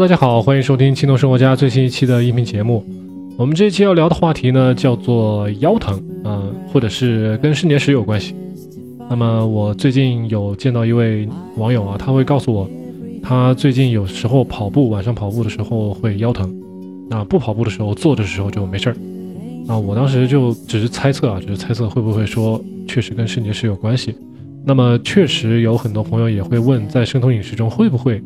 大家好，欢迎收听青铜生活家最新一期的音频节目。我们这一期要聊的话题呢，叫做腰疼，嗯、或者是跟肾结石有关系。那么我最近有见到一位网友啊，他会告诉我，他最近有时候跑步，晚上跑步的时候会腰疼，那不跑步的时候坐着的时候就没事儿。啊，我当时就只是猜测啊，只是猜测会不会说确实跟肾结石有关系。那么确实有很多朋友也会问，在生酮饮食中会不会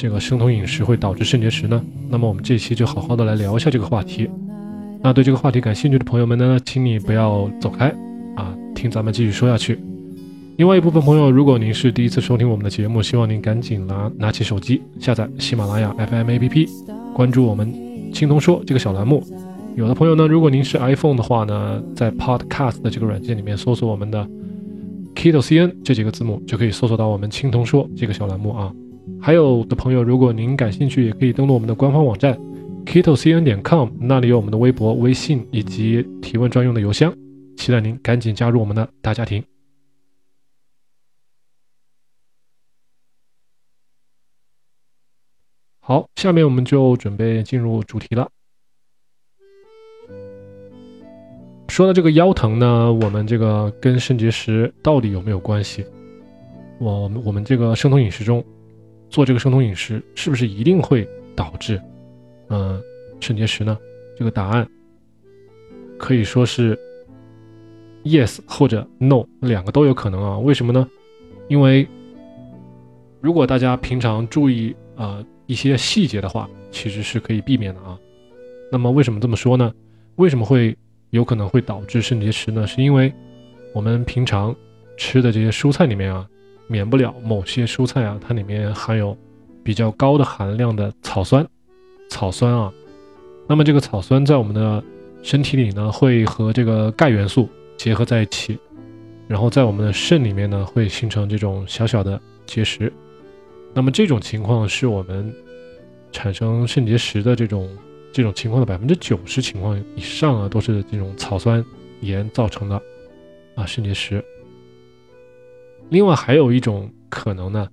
这个生酮饮食会导致肾结石呢？那么我们这期就好好的来聊一下这个话题。那对这个话题感兴趣的朋友们呢，请你不要走开啊，听咱们继续说下去。另外一部分朋友，如果您是第一次收听我们的节目，希望您赶紧拿拿起手机下载喜马拉雅 FM APP，关注我们“青铜说”这个小栏目。有的朋友呢，如果您是 iPhone 的话呢，在 Podcast 的这个软件里面搜索我们的 Keto CN 这几个字母，就可以搜索到我们“青铜说”这个小栏目啊。还有的朋友，如果您感兴趣，也可以登录我们的官方网站 ketocn 点 com，那里有我们的微博、微信以及提问专用的邮箱，期待您赶紧加入我们的大家庭。好，下面我们就准备进入主题了。说到这个腰疼呢，我们这个跟肾结石到底有没有关系？我我们这个生酮饮食中做这个生酮饮食，是不是一定会导致嗯、肾结石呢？这个答案可以说是 yes 或者 no 两个都有可能啊。为什么呢？因为如果大家平常注意啊、一些细节的话，其实是可以避免的啊。那么为什么这么说呢？为什么会有可能会导致肾结石呢？是因为我们平常吃的这些蔬菜里面啊，免不了某些蔬菜啊，它里面含有比较高的含量的草酸，草酸啊。那么这个草酸在我们的身体里呢，会和这个钙元素结合在一起，然后在我们的肾里面呢，会形成这种小小的结石。那么这种情况是我们产生肾结石的这种这种情况的百分之九十情况以上啊，都是这种草酸盐造成的啊肾结石。另外还有一种可能呢，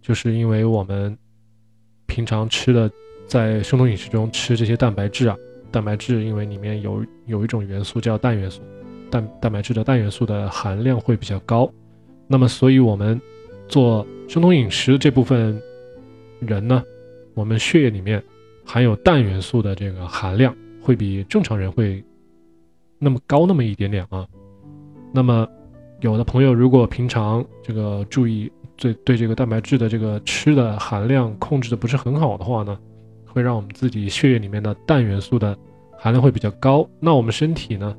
就是因为我们平常吃的在生酮饮食中吃这些蛋白质啊，蛋白质因为里面有有一种元素叫氮元素，蛋蛋白质的氮元素的含量会比较高，那么所以我们做生酮饮食这部分人呢，我们血液里面含有氮元素的这个含量会比正常人会那么高那么一点点啊。那么有的朋友如果平常这个注意对对这个蛋白质的这个吃的含量控制的不是很好的话呢，会让我们自己血液里面的氮元素的含量会比较高。那我们身体呢，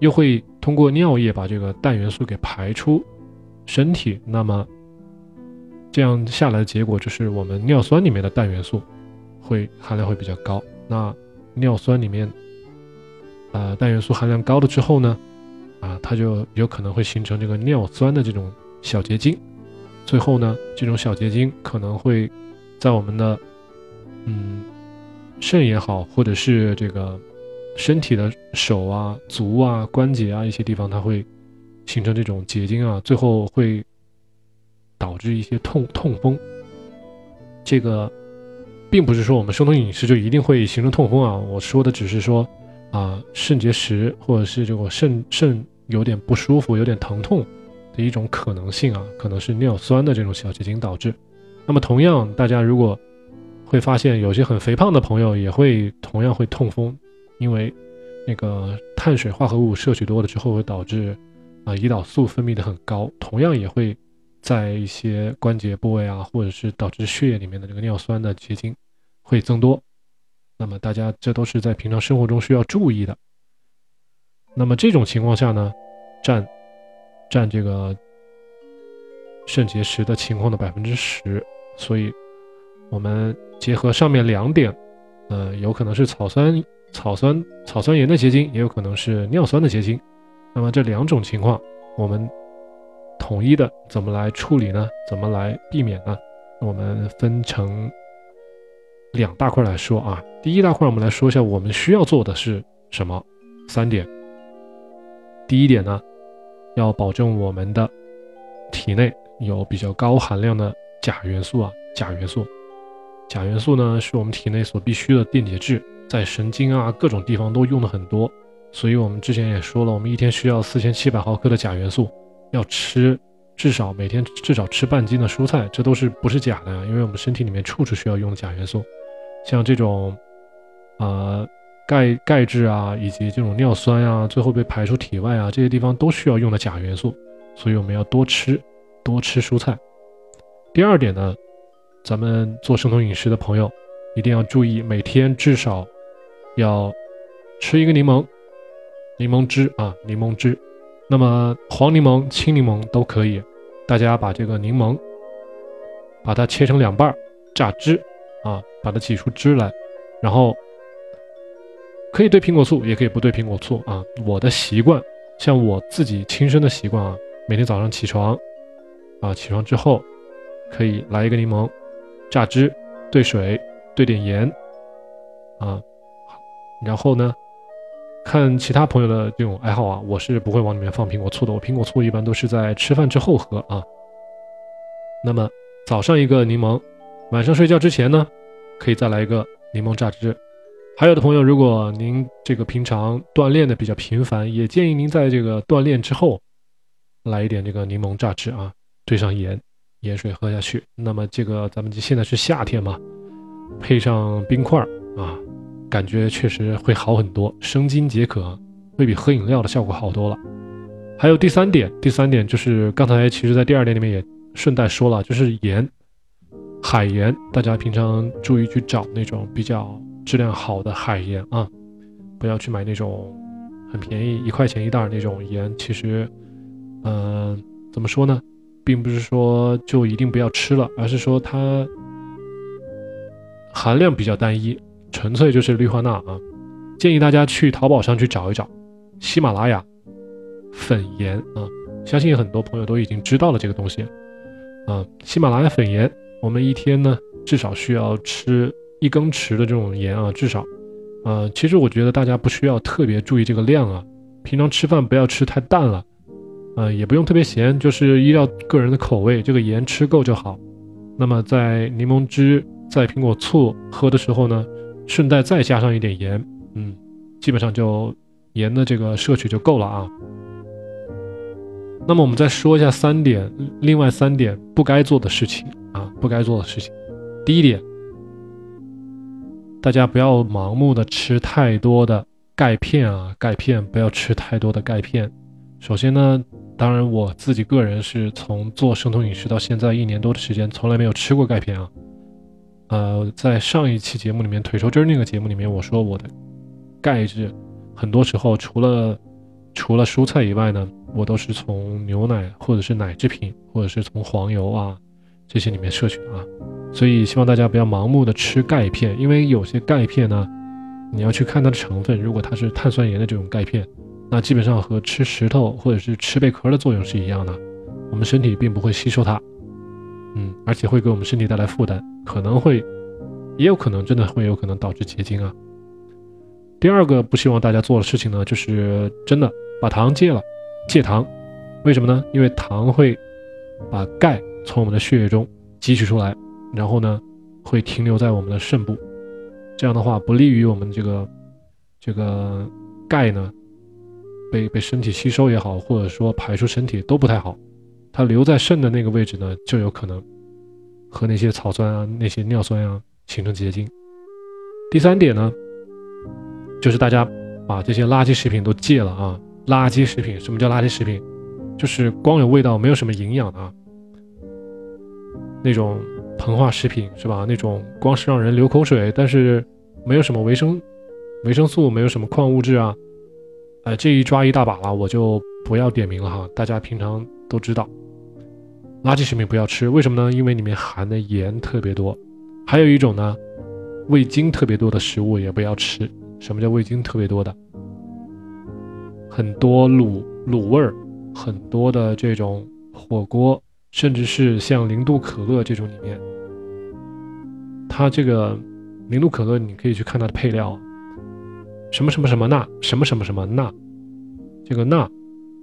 又会通过尿液把这个氮元素给排出身体，那么这样下来的结果就是我们尿酸里面的氮元素会含量会比较高。那尿酸里面呃氮元素含量高了之后呢，啊，它就有可能会形成这个尿酸的这种小结晶。最后呢，这种小结晶可能会在我们的嗯肾也好，或者是这个身体的手啊、足啊、关节啊一些地方，它会形成这种结晶啊，最后会导致一些痛痛风。这个并不是说我们生酮饮食就一定会形成痛风啊，我说的只是说啊肾结石或者是这个肾肾有点不舒服、有点疼痛的一种可能性啊，可能是尿酸的这种小结晶导致。那么同样，大家如果会发现有些很肥胖的朋友也会同样会痛风，因为那个碳水化合物摄取多了之后会导致啊胰岛素分泌的很高，同样也会在一些关节部位啊，或者是导致血液里面的这个尿酸的结晶会增多。那么大家这都是在平常生活中需要注意的。那么这种情况下呢，占占这个肾结石的情况的百分之十，所以我们结合上面两点，呃，有可能是草酸、草酸、草酸盐的结晶，也有可能是尿酸的结晶。那么这两种情况，我们统一的怎么来处理呢？怎么来避免呢？我们分成两大块来说啊。第一大块，我们来说一下我们需要做的是什么？三点。第一点呢，要保证我们的体内有比较高含量的钾元素啊，钾元素。钾元素呢是我们体内所必需的电解质，在神经啊各种地方都用的很多，所以我们之前也说了，我们一天需要四千七百毫克的钾元素，要吃至少每天至少吃半斤的蔬菜，这都是不是假的呀？因为我们身体里面处处需要用钾元素，像这种，呃。钙钙质啊，以及这种尿酸啊，最后被排出体外啊，这些地方都需要用的钾元素，所以我们要多吃，多吃蔬菜。第二点呢，咱们做生酮饮食的朋友一定要注意，每天至少要吃一个柠檬，柠檬汁啊，柠檬汁。那么黄柠檬、青柠檬都可以。大家把这个柠檬，把它切成两半，榨汁啊，把它挤出汁来，然后。可以兑苹果醋，也可以不兑苹果醋啊。我的习惯，像我自己亲身的习惯啊，每天早上起床，啊，起床之后，可以来一个柠檬，榨汁，兑水，兑点盐，啊，然后呢，看其他朋友的这种爱好啊，我是不会往里面放苹果醋的。我苹果醋一般都是在吃饭之后喝啊。那么早上一个柠檬，晚上睡觉之前呢，可以再来一个柠檬榨汁。还有的朋友，如果您这个平常锻炼的比较频繁，也建议您在这个锻炼之后，来一点这个柠檬榨汁啊，兑上盐，盐水喝下去。那么这个咱们现在是夏天嘛，配上冰块啊，感觉确实会好很多，生津解渴，会比喝饮料的效果好多了。还有第三点，第三点就是刚才其实在第二点里面也顺带说了，就是盐，海盐，大家平常注意去找那种比较。质量好的海盐啊，不要去买那种很便宜一块钱一袋那种盐。其实，嗯，怎么说呢，并不是说就一定不要吃了，而是说它含量比较单一，纯粹就是氯化钠啊。建议大家去淘宝上去找一找喜马拉雅粉盐啊，相信很多朋友都已经知道了这个东西啊。喜马拉雅粉盐，我们一天呢至少需要吃。一羹匙的这种盐啊，至少，呃，其实我觉得大家不需要特别注意这个量啊。平常吃饭不要吃太淡了，呃，也不用特别咸，就是依照个人的口味，这个盐吃够就好。那么在柠檬汁、在苹果醋喝的时候呢，顺带再加上一点盐，嗯，基本上就盐的这个摄取就够了啊。那么我们再说一下三点，另外三点不该做的事情啊，不该做的事情。第一点。大家不要盲目的吃太多的钙片啊，钙片不要吃太多的钙片。首先呢，当然我自己个人是从做生酮饮食到现在一年多的时间，从来没有吃过钙片啊。呃，在上一期节目里面，腿抽筋那个节目里面，我说我的钙质很多时候除了除了蔬菜以外呢，我都是从牛奶或者是奶制品，或者是从黄油啊这些里面摄取啊。所以希望大家不要盲目的吃钙片，因为有些钙片呢，你要去看它的成分，如果它是碳酸盐的这种钙片，那基本上和吃石头或者是吃贝壳的作用是一样的，我们身体并不会吸收它，嗯，而且会给我们身体带来负担，可能会，也有可能真的会有可能导致结晶啊。第二个不希望大家做的事情呢，就是真的把糖戒了，戒糖，为什么呢？因为糖会把钙从我们的血液中汲取出来。然后呢，会停留在我们的肾部，这样的话不利于我们这个这个钙呢被被身体吸收也好，或者说排出身体都不太好。它留在肾的那个位置呢，就有可能和那些草酸啊、那些尿酸啊形成结晶。第三点呢，就是大家把这些垃圾食品都戒了啊！垃圾食品，什么叫垃圾食品？就是光有味道，没有什么营养啊，那种。膨化食品是吧？那种光是让人流口水，但是没有什么维生维生素，没有什么矿物质啊，哎，这一抓一大把了，我就不要点名了哈。大家平常都知道，垃圾食品不要吃，为什么呢？因为里面含的盐特别多。还有一种呢，味精特别多的食物也不要吃。什么叫味精特别多的？很多卤卤味儿，很多的这种火锅。甚至是像零度可乐这种里面，它这个零度可乐你可以去看它的配料，什么什么什么钠，什么什么什么钠，这个钠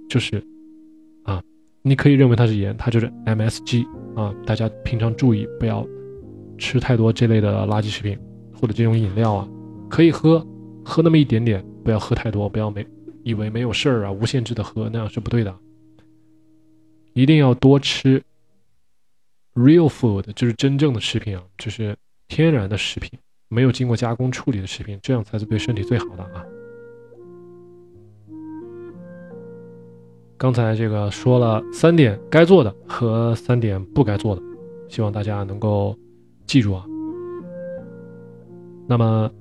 就是啊，你可以认为它是盐，它就是 MSG 啊。大家平常注意不要吃太多这类的垃圾食品或者这种饮料啊，可以喝，喝那么一点点，不要喝太多，不要没以为没有事儿啊，无限制的喝，那样是不对的。一定要多吃 real food，就是真正的食品啊，就是天然的食品，没有经过加工处理的食品，这样才是对身体最好的啊。刚才这个说了三点该做的和三点不该做的，希望大家能够记住啊。那么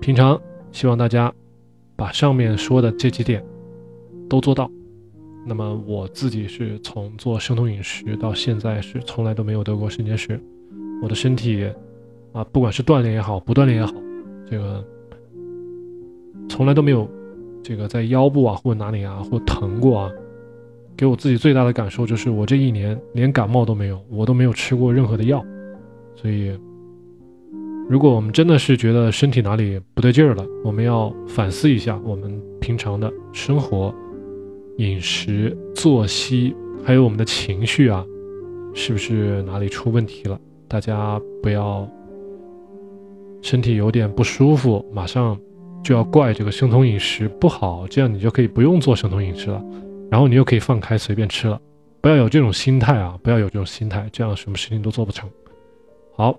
平常希望大家把上面说的这几点都做到。那么我自己是从做生酮饮食到现在是从来都没有得过肾结石，我的身体啊，不管是锻炼也好，不锻炼也好，这个从来都没有这个在腰部啊或者哪里啊或疼过啊。给我自己最大的感受就是，我这一年连感冒都没有，我都没有吃过任何的药。所以，如果我们真的是觉得身体哪里不对劲儿了，我们要反思一下我们平常的生活、饮食、作息，还有我们的情绪啊，是不是哪里出问题了？大家不要身体有点不舒服，马上就要怪这个生酮饮食不好，这样你就可以不用做生酮饮食了。然后你又可以放开随便吃了，不要有这种心态啊！不要有这种心态，这样什么事情都做不成。好，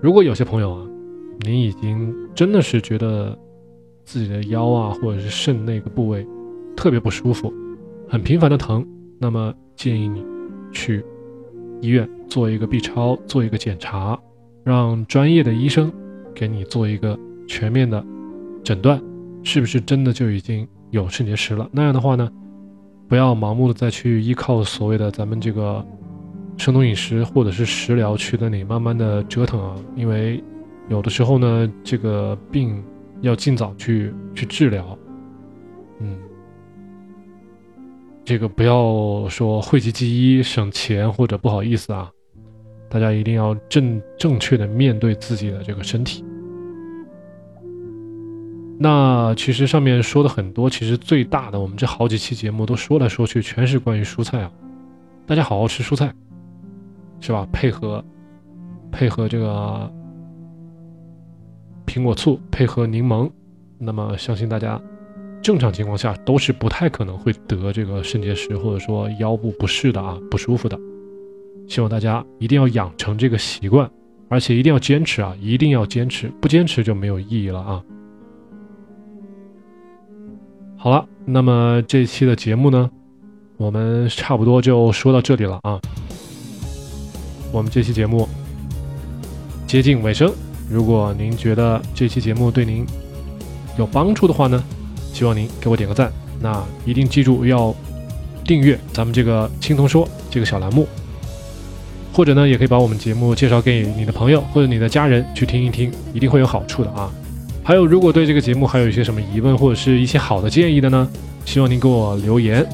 如果有些朋友啊，您已经真的是觉得自己的腰啊，或者是肾那个部位特别不舒服，很频繁的疼，那么建议你去医院做一个 B 超，做一个检查，让专业的医生给你做一个全面的诊断，是不是真的就已经。有肾结石了，那样的话呢，不要盲目的再去依靠所谓的咱们这个生酮饮食或者是食疗去那里慢慢的折腾啊，因为有的时候呢，这个病要尽早去去治疗，嗯，这个不要说讳疾忌医省钱或者不好意思啊，大家一定要正正确的面对自己的这个身体。那其实上面说的很多，其实最大的，我们这好几期节目都说来说去，全是关于蔬菜啊。大家好好吃蔬菜，是吧？配合配合这个苹果醋，配合柠檬，那么相信大家正常情况下都是不太可能会得这个肾结石或者说腰部不适的啊，不舒服的。希望大家一定要养成这个习惯，而且一定要坚持啊，一定要坚持，不坚持就没有意义了啊。好了，那么这期的节目呢，我们差不多就说到这里了啊。我们这期节目接近尾声，如果您觉得这期节目对您有帮助的话呢，希望您给我点个赞。那一定记住要订阅咱们这个“青铜说”这个小栏目，或者呢，也可以把我们节目介绍给你的朋友或者你的家人去听一听，一定会有好处的啊。还有，如果对这个节目还有一些什么疑问，或者是一些好的建议的呢？希望您给我留言，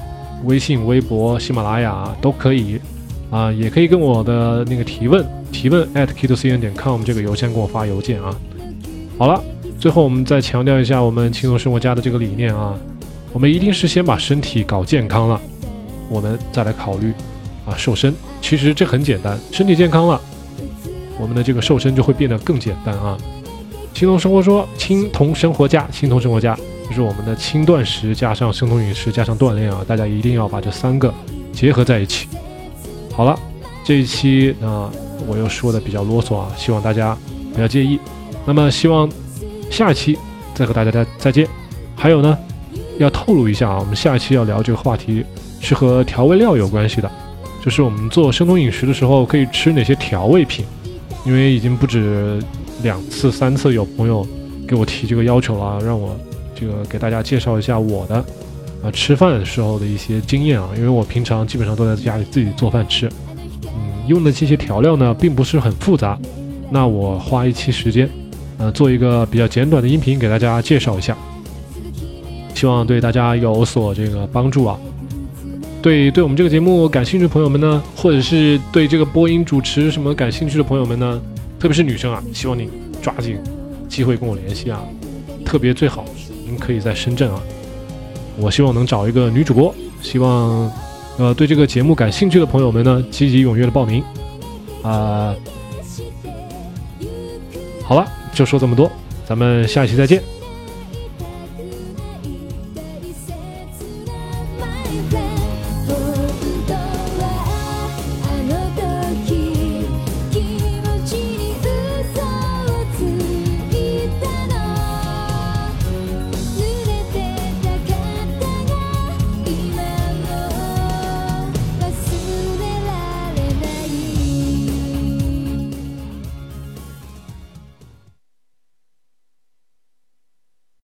微信、微博、喜马拉雅都可以啊，也可以跟我的那个提问，提问 at k to c n 点 com 这个邮箱给我发邮件啊。好了，最后我们再强调一下我们轻松生活家的这个理念啊，我们一定是先把身体搞健康了，我们再来考虑啊瘦身。其实这很简单，身体健康了，我们的这个瘦身就会变得更简单啊。青铜生活说：“青铜生活家，青铜生活家，就是我们的轻断食加上生酮饮食加上锻炼啊，大家一定要把这三个结合在一起。”好了，这一期呢，我又说的比较啰嗦啊，希望大家不要介意。那么，希望下一期再和大家再再见。还有呢，要透露一下啊，我们下一期要聊这个话题是和调味料有关系的，就是我们做生酮饮食的时候可以吃哪些调味品，因为已经不止。两次、三次有朋友给我提这个要求了，让我这个给大家介绍一下我的啊吃饭的时候的一些经验啊，因为我平常基本上都在家里自己做饭吃，嗯，用的这些调料呢并不是很复杂，那我花一期时间，呃，做一个比较简短的音频给大家介绍一下，希望对大家有所这个帮助啊。对对我们这个节目感兴趣的朋友们呢，或者是对这个播音主持什么感兴趣的朋友们呢？特别是女生啊，希望你抓紧机会跟我联系啊！特别最好您可以在深圳啊，我希望能找一个女主播。希望呃对这个节目感兴趣的朋友们呢，积极踊跃的报名啊！好了，就说这么多，咱们下期再见。